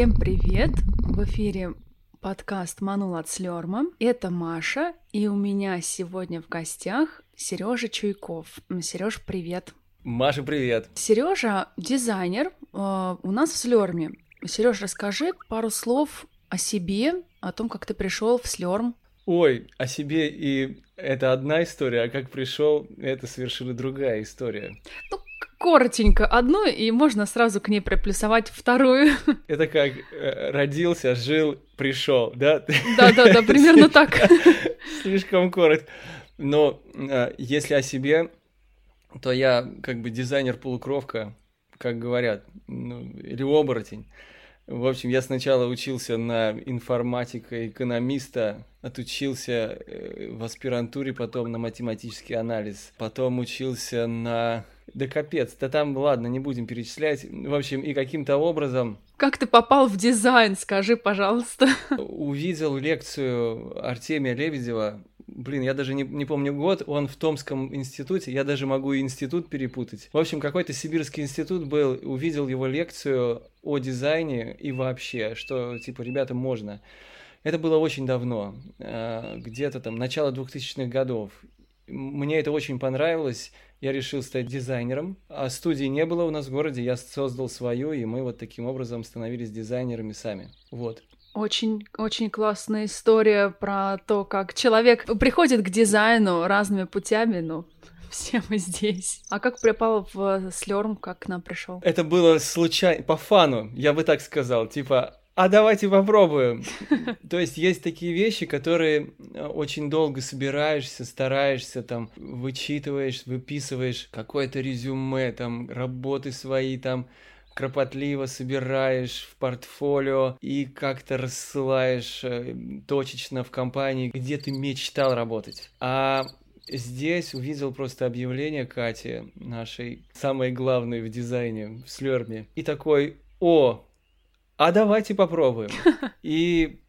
Всем привет! В эфире подкаст «Манул от Слерма». Это Маша, и у меня сегодня в гостях Сережа Чуйков. Сереж, привет! Маша, привет! Сережа дизайнер э, у нас в Слерме. Сереж, расскажи пару слов о себе, о том, как ты пришел в Слерм. Ой, о себе и это одна история, а как пришел, это совершенно другая история. Ну, коротенько одну, и можно сразу к ней приплюсовать вторую. Это как э, родился, жил, пришел, да? Да-да-да, примерно так. Слишком коротко. Но э, если о себе, то я как бы дизайнер-полукровка, как говорят, ну, или оборотень. В общем, я сначала учился на информатика, экономиста, отучился э, в аспирантуре, потом на математический анализ, потом учился на да капец, да там, ладно, не будем перечислять. В общем, и каким-то образом... Как ты попал в дизайн, скажи, пожалуйста. Увидел лекцию Артемия Лебедева. Блин, я даже не, не помню год, он в Томском институте, я даже могу институт перепутать. В общем, какой-то сибирский институт был, увидел его лекцию о дизайне и вообще, что, типа, ребята, можно. Это было очень давно, э, где-то там начало 2000-х годов. Мне это очень понравилось, я решил стать дизайнером. А студии не было у нас в городе, я создал свою, и мы вот таким образом становились дизайнерами сами. Вот. Очень, очень классная история про то, как человек приходит к дизайну разными путями, ну, все мы здесь. А как попал в Слерм, как к нам пришел? Это было случайно, по фану, я бы так сказал. Типа, а давайте попробуем. То есть есть такие вещи, которые э, очень долго собираешься, стараешься, там, вычитываешь, выписываешь какое-то резюме, там, работы свои, там, кропотливо собираешь в портфолио и как-то рассылаешь э, точечно в компании, где ты мечтал работать. А здесь увидел просто объявление Кати, нашей самой главной в дизайне, в Слерме, и такой, о, а давайте попробуем. И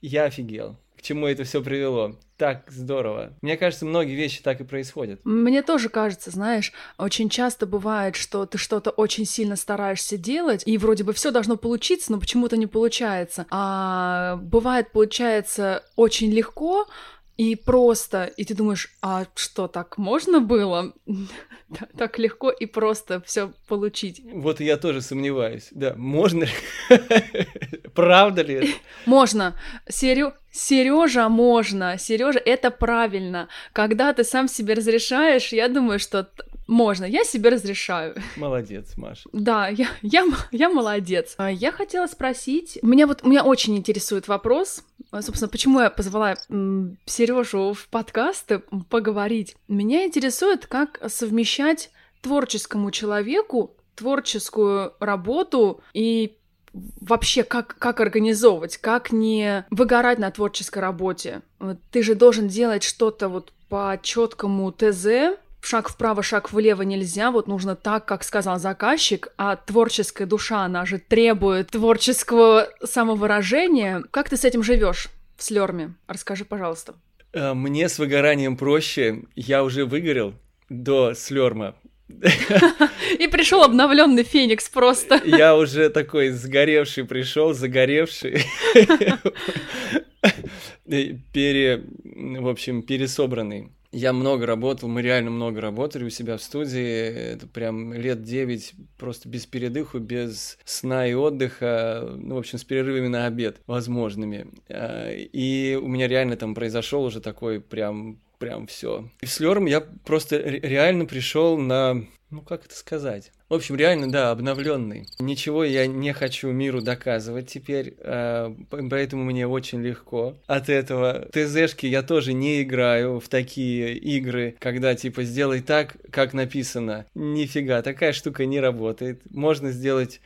я офигел, к чему это все привело. Так здорово. Мне кажется, многие вещи так и происходят. Мне тоже кажется, знаешь, очень часто бывает, что ты что-то очень сильно стараешься делать, и вроде бы все должно получиться, но почему-то не получается. А бывает, получается очень легко, и просто, и ты думаешь, а что, так можно было? так легко и просто все получить. Вот я тоже сомневаюсь. Да, можно ли? Правда ли? Можно. Серё... Сережа, можно. Сережа, это правильно. Когда ты сам себе разрешаешь, я думаю, что можно, я себе разрешаю. Молодец, Маша. Да, я, я, я молодец. А, я хотела спросить, меня вот меня очень интересует вопрос, а, собственно, почему я позвала Сережу в подкаст поговорить. Меня интересует, как совмещать творческому человеку творческую работу и вообще как, как организовывать, как не выгорать на творческой работе. Ты же должен делать что-то вот по четкому ТЗ, шаг вправо, шаг влево нельзя, вот нужно так, как сказал заказчик, а творческая душа, она же требует творческого самовыражения. Как ты с этим живешь в Слерме? Расскажи, пожалуйста. Э, мне с выгоранием проще. Я уже выгорел до Слерма. И пришел обновленный Феникс просто. Я уже такой сгоревший пришел, загоревший. Пере, в общем, пересобранный. Я много работал, мы реально много работали у себя в студии. Это прям лет 9 просто без передыху, без сна и отдыха, ну, в общем, с перерывами на обед возможными. А, и у меня реально там произошел уже такой прям прям все. И с Лером я просто реально пришел на ну как это сказать? В общем, реально, да, обновленный. Ничего я не хочу миру доказывать теперь, э, поэтому мне очень легко от этого. ТЗшки я тоже не играю в такие игры, когда типа сделай так, как написано. Нифига, такая штука не работает. Можно сделать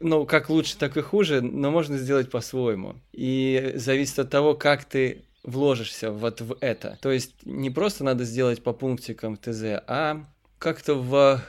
ну, как лучше, так и хуже, но можно сделать по-своему. И зависит от того, как ты вложишься вот в это. То есть не просто надо сделать по пунктикам ТЗ, а как-то в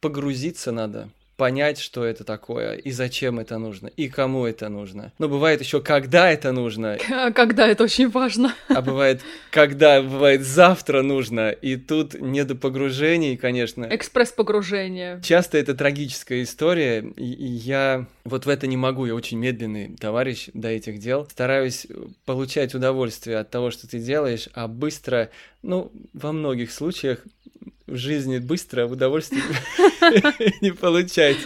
погрузиться надо понять, что это такое, и зачем это нужно, и кому это нужно. Но бывает еще, когда это нужно. Когда это очень важно. А бывает, когда бывает завтра нужно, и тут не до погружений, конечно. Экспресс-погружение. Часто это трагическая история, и я вот в это не могу, я очень медленный товарищ до этих дел. Стараюсь получать удовольствие от того, что ты делаешь, а быстро, ну, во многих случаях в жизни быстро удовольствие не получать.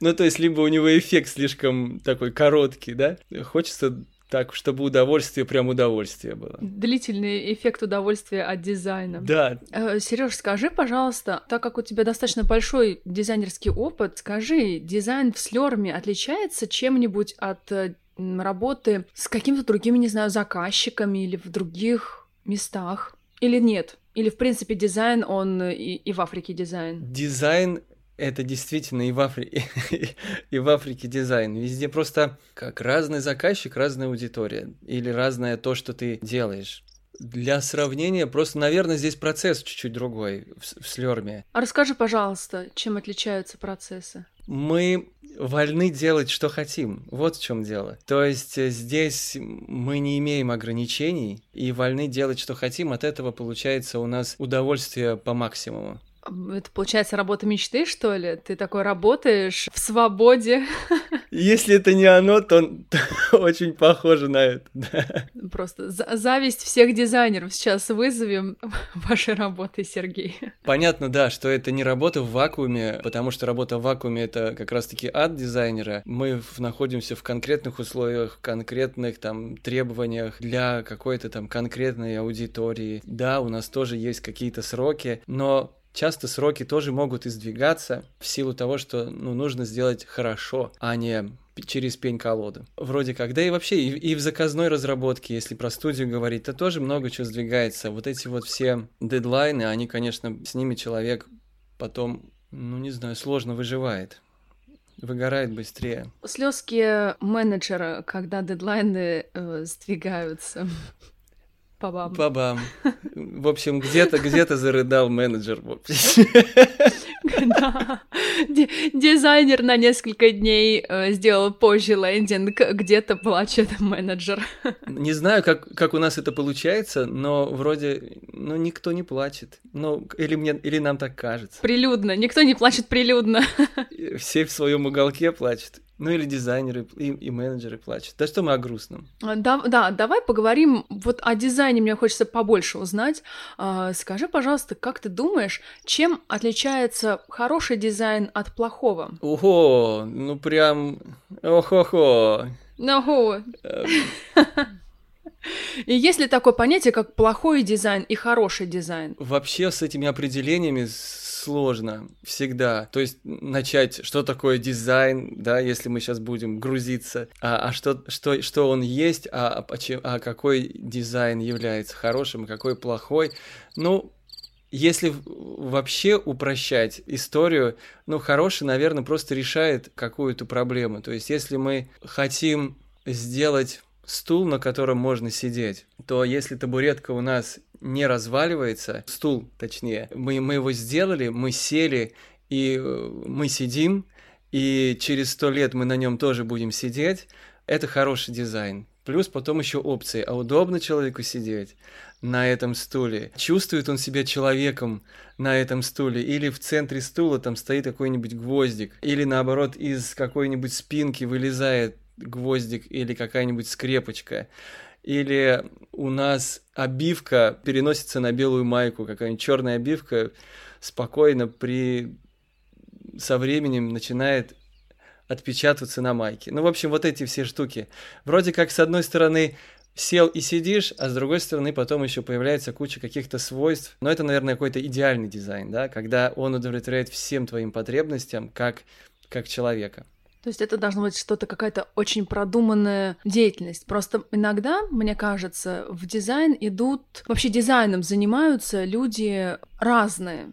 Ну, то есть, либо у него эффект слишком такой короткий, да? Хочется так, чтобы удовольствие, прям удовольствие было. Длительный эффект удовольствия от дизайна. Да. Э, Сереж, скажи, пожалуйста, так как у тебя достаточно большой дизайнерский опыт, скажи, дизайн в слерме отличается чем-нибудь от э, работы с какими-то другими, не знаю, заказчиками или в других местах? Или нет? Или, в принципе, дизайн, он и, и в Африке дизайн? Дизайн это действительно и в, Афри... и в Африке дизайн. Везде просто как разный заказчик, разная аудитория. Или разное то, что ты делаешь. Для сравнения, просто, наверное, здесь процесс чуть-чуть другой в, в слерме. А расскажи, пожалуйста, чем отличаются процессы? Мы вольны делать, что хотим. Вот в чем дело. То есть э, здесь мы не имеем ограничений и вольны делать, что хотим. От этого получается у нас удовольствие по максимуму. Это получается работа мечты, что ли? Ты такой работаешь в свободе. Если это не оно, то, то очень похоже на это. Да. Просто зависть всех дизайнеров сейчас вызовем вашей работой, Сергей. Понятно, да, что это не работа в вакууме, потому что работа в вакууме это как раз-таки ад дизайнера. Мы находимся в конкретных условиях, конкретных там требованиях для какой-то там конкретной аудитории. Да, у нас тоже есть какие-то сроки, но часто сроки тоже могут издвигаться в силу того, что ну, нужно сделать хорошо, а не через пень-колоду. Вроде как. Да и вообще, и, и в заказной разработке, если про студию говорить, то тоже много чего сдвигается. Вот эти вот все дедлайны, они, конечно, с ними человек потом, ну не знаю, сложно выживает. Выгорает быстрее. Слезки менеджера, когда дедлайны э, сдвигаются. Пабам. Пабам. В общем, где-то где-то зарыдал менеджер. Да. Дизайнер на несколько дней э, сделал позже лендинг, где-то плачет менеджер. Не знаю, как, как у нас это получается, но вроде, ну, никто не плачет. Ну, или, мне, или нам так кажется. Прилюдно. Никто не плачет прилюдно. Все в своем уголке плачут. Ну или дизайнеры и, и менеджеры плачут. Да что мы о грустном? А, да, да, давай поговорим вот о дизайне. Мне хочется побольше узнать. А, скажи, пожалуйста, как ты думаешь, чем отличается хороший дизайн от плохого? Ого, ну прям, охо-хо. Ого. И есть ли такое понятие, как плохой дизайн и хороший дизайн? Вообще с этими определениями сложно всегда. То есть начать, что такое дизайн, да, если мы сейчас будем грузиться, а, а что, что, что он есть, а, а, а какой дизайн является хорошим, какой плохой. Ну, если вообще упрощать историю, ну, хороший, наверное, просто решает какую-то проблему. То есть, если мы хотим сделать стул, на котором можно сидеть, то если табуретка у нас не разваливается, стул точнее, мы, мы его сделали, мы сели, и э, мы сидим, и через сто лет мы на нем тоже будем сидеть, это хороший дизайн. Плюс потом еще опции, а удобно человеку сидеть на этом стуле? Чувствует он себя человеком на этом стуле? Или в центре стула там стоит какой-нибудь гвоздик? Или наоборот из какой-нибудь спинки вылезает гвоздик или какая-нибудь скрепочка? или у нас обивка переносится на белую майку, какая-нибудь черная обивка спокойно при со временем начинает отпечатываться на майке. Ну, в общем, вот эти все штуки. Вроде как, с одной стороны, сел и сидишь, а с другой стороны потом еще появляется куча каких-то свойств. Но это, наверное, какой-то идеальный дизайн, да, когда он удовлетворяет всем твоим потребностям как, как человека. То есть это должно быть что-то, какая-то очень продуманная деятельность. Просто иногда, мне кажется, в дизайн идут... Вообще дизайном занимаются люди разные.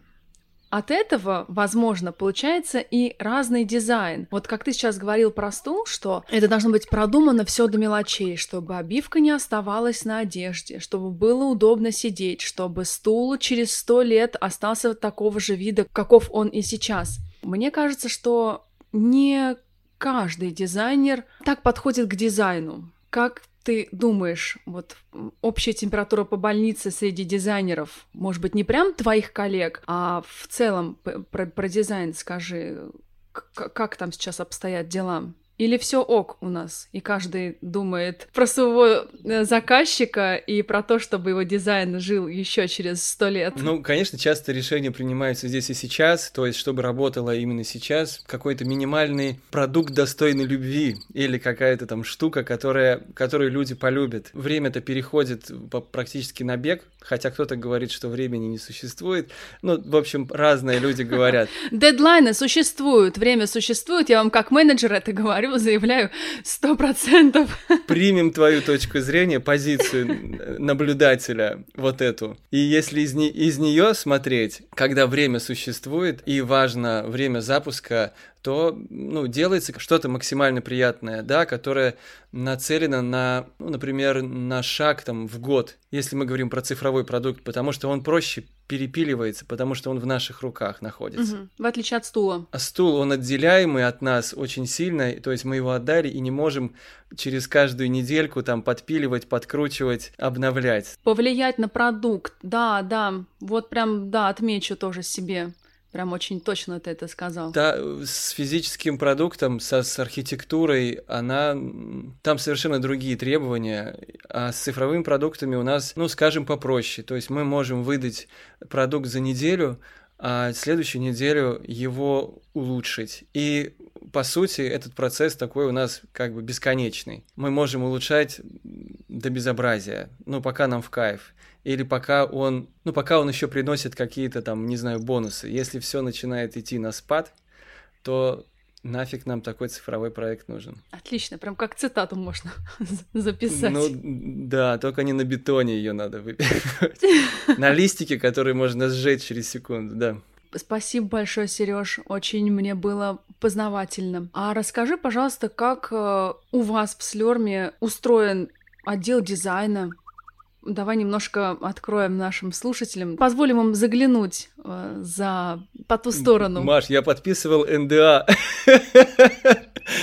От этого, возможно, получается и разный дизайн. Вот как ты сейчас говорил про стул, что это должно быть продумано все до мелочей, чтобы обивка не оставалась на одежде, чтобы было удобно сидеть, чтобы стул через сто лет остался такого же вида, каков он и сейчас. Мне кажется, что не каждый дизайнер так подходит к дизайну. Как ты думаешь, вот общая температура по больнице среди дизайнеров, может быть, не прям твоих коллег, а в целом про, про дизайн скажи, как там сейчас обстоят дела? Или все ок у нас, и каждый думает про своего э, заказчика и про то, чтобы его дизайн жил еще через сто лет. Ну, конечно, часто решения принимаются здесь и сейчас, то есть, чтобы работало именно сейчас, какой-то минимальный продукт достойный любви или какая-то там штука, которая, которую люди полюбят. Время-то переходит практически на бег, хотя кто-то говорит, что времени не существует. Ну, в общем, разные люди говорят. Дедлайны существуют, время существует, я вам как менеджер это говорю, заявляю, сто процентов. Примем твою точку зрения, позицию наблюдателя, вот эту. И если из, не, из нее смотреть, когда время существует и важно время запуска, то ну, делается что-то максимально приятное, да, которое нацелено на, ну, например, на шаг там, в год, если мы говорим про цифровой продукт, потому что он проще перепиливается, потому что он в наших руках находится. Угу. В отличие от стула. А стул, он отделяемый от нас очень сильно, то есть мы его отдали и не можем через каждую недельку там подпиливать, подкручивать, обновлять. Повлиять на продукт, да, да, вот прям, да, отмечу тоже себе. Прям очень точно ты это сказал. Да, с физическим продуктом, со, с архитектурой, она... Там совершенно другие требования, а с цифровыми продуктами у нас, ну, скажем, попроще. То есть мы можем выдать продукт за неделю, а следующую неделю его улучшить. И по сути, этот процесс такой у нас как бы бесконечный. Мы можем улучшать до безобразия, ну, пока нам в кайф или пока он, ну, пока он еще приносит какие-то там, не знаю, бонусы. Если все начинает идти на спад, то нафиг нам такой цифровой проект нужен. Отлично, прям как цитату можно записать. Ну да, только не на бетоне ее надо выписывать. На листике, который можно сжечь через секунду, да. Спасибо большое, Сереж. Очень мне было познавательно. А расскажи, пожалуйста, как э, у вас в Слерме устроен отдел дизайна? Давай немножко откроем нашим слушателям, позволим им заглянуть э, за по ту сторону. Маш, я подписывал НДА.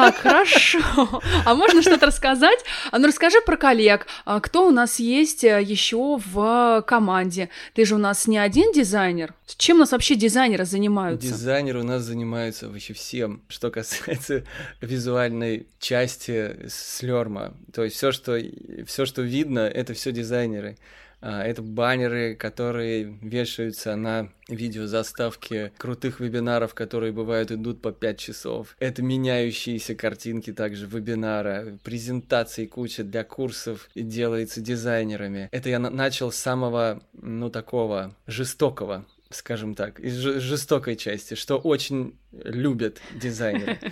Так, хорошо. А можно что-то рассказать? А ну расскажи про коллег. А кто у нас есть э, еще в команде? Ты же у нас не один дизайнер. Чем у нас вообще дизайнеры занимаются? Дизайнеры у нас занимаются вообще всем, что касается визуальной части слерма. То есть все, что все, что видно, это все дизайнеры. А, это баннеры, которые вешаются на видеозаставки крутых вебинаров, которые бывают идут по 5 часов. Это меняющиеся картинки также вебинара, презентации куча для курсов делается дизайнерами. Это я начал с самого, ну, такого жестокого скажем так, из жестокой части, что очень любят дизайнеры.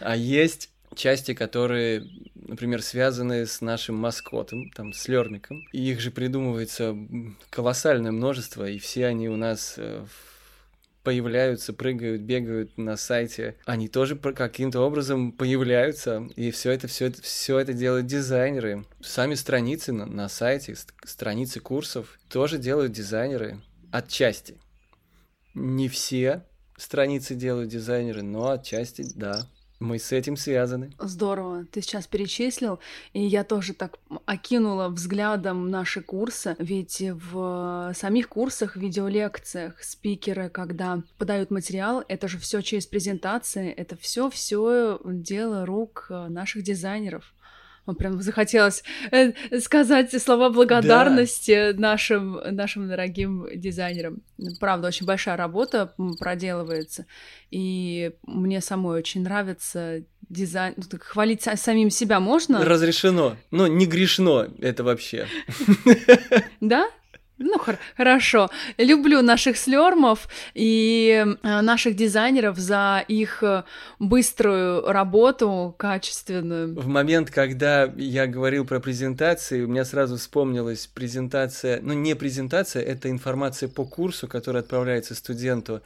А есть части, которые, например, связаны с нашим маскотом, там, с Лермиком. И их же придумывается колоссальное множество, и все они у нас э, появляются, прыгают, бегают на сайте, они тоже каким-то образом появляются, и все это, все это, все это делают дизайнеры. Сами страницы на, на сайте, страницы курсов тоже делают дизайнеры отчасти. Не все страницы делают дизайнеры, но отчасти да. Мы с этим связаны. Здорово, ты сейчас перечислил, и я тоже так окинула взглядом наши курсы, ведь в самих курсах, видеолекциях спикеры, когда подают материал, это же все через презентации, это все все дело рук наших дизайнеров. Прям захотелось э, сказать слова благодарности да. нашим, нашим дорогим дизайнерам. Правда, очень большая работа проделывается, и мне самой очень нравится дизайн. Ну, так хвалить самим себя можно? Разрешено. Но не грешно это вообще. Да? Ну, хор- хорошо. Люблю наших слермов и э, наших дизайнеров за их э, быструю работу, качественную. В момент, когда я говорил про презентации, у меня сразу вспомнилась презентация, ну, не презентация, это информация по курсу, которая отправляется студенту.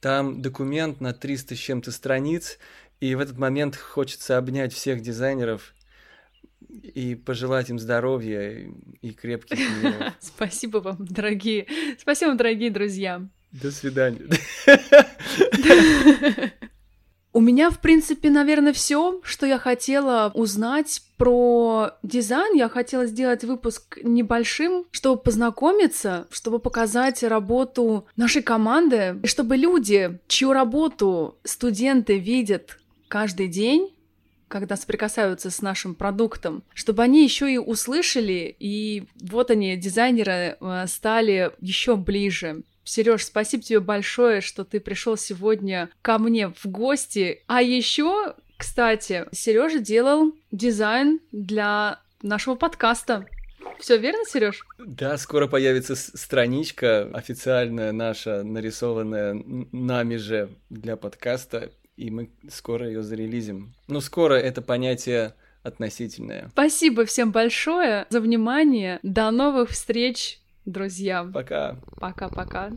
Там документ на 300 с чем-то страниц, и в этот момент хочется обнять всех дизайнеров и пожелать им здоровья и крепких нервов. Спасибо вам, дорогие. Спасибо вам, дорогие друзья. До свидания. У меня, в принципе, наверное, все, что я хотела узнать про дизайн. Я хотела сделать выпуск небольшим, чтобы познакомиться, чтобы показать работу нашей команды, и чтобы люди, чью работу студенты видят каждый день, когда соприкасаются с нашим продуктом, чтобы они еще и услышали, и вот они, дизайнеры, э, стали еще ближе. Сереж, спасибо тебе большое, что ты пришел сегодня ко мне в гости. А еще, кстати, Сережа делал дизайн для нашего подкаста. Все верно, Сереж? Да, скоро появится страничка официальная наша, нарисованная нами же для подкаста и мы скоро ее зарелизим. Ну, скоро это понятие относительное. Спасибо всем большое за внимание. До новых встреч, друзья. Пока. Пока-пока.